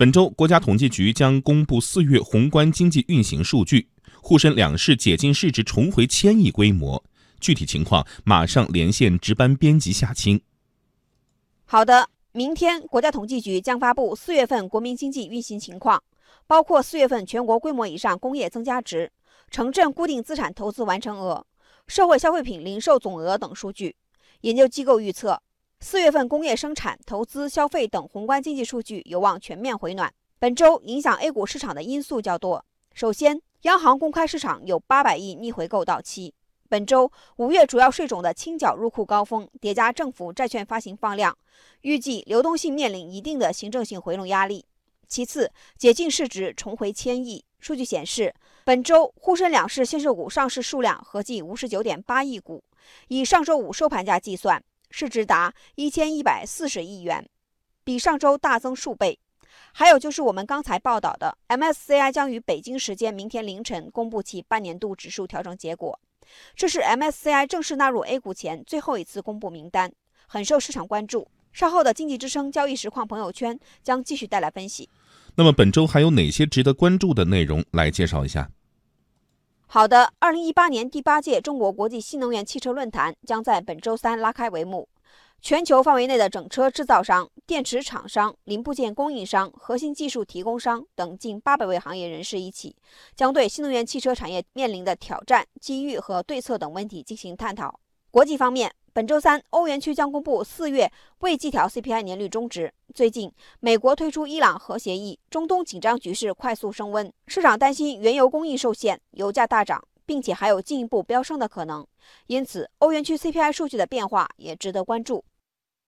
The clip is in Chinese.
本周，国家统计局将公布四月宏观经济运行数据，沪深两市解禁市值重回千亿规模。具体情况马上连线值班编辑夏青。好的，明天国家统计局将发布四月份国民经济运行情况，包括四月份全国规模以上工业增加值、城镇固定资产投资完成额、社会消费品零售总额等数据。研究机构预测。四月份工业生产、投资、消费等宏观经济数据有望全面回暖。本周影响 A 股市场的因素较多。首先，央行公开市场有八百亿逆回购到期。本周五月主要税种的清缴入库高峰，叠加政府债券发行放量，预计流动性面临一定的行政性回笼压力。其次，解禁市值重回千亿。数据显示，本周沪深两市限售股上市数量合计五十九点八亿股，以上周五收盘价计算。市值达一千一百四十亿元，比上周大增数倍。还有就是我们刚才报道的，MSCI 将于北京时间明天凌晨公布其半年度指数调整结果，这是 MSCI 正式纳入 A 股前最后一次公布名单，很受市场关注。稍后的经济之声交易实况朋友圈将继续带来分析。那么本周还有哪些值得关注的内容？来介绍一下。好的，二零一八年第八届中国国际新能源汽车论坛将在本周三拉开帷幕。全球范围内的整车制造商、电池厂商、零部件供应商、核心技术提供商等近八百位行业人士一起，将对新能源汽车产业面临的挑战、机遇和对策等问题进行探讨。国际方面，本周三，欧元区将公布四月未计调 CPI 年率终值。最近，美国推出伊朗核协议，中东紧张局势快速升温，市场担心原油供应受限，油价大涨，并且还有进一步飙升的可能。因此，欧元区 CPI 数据的变化也值得关注。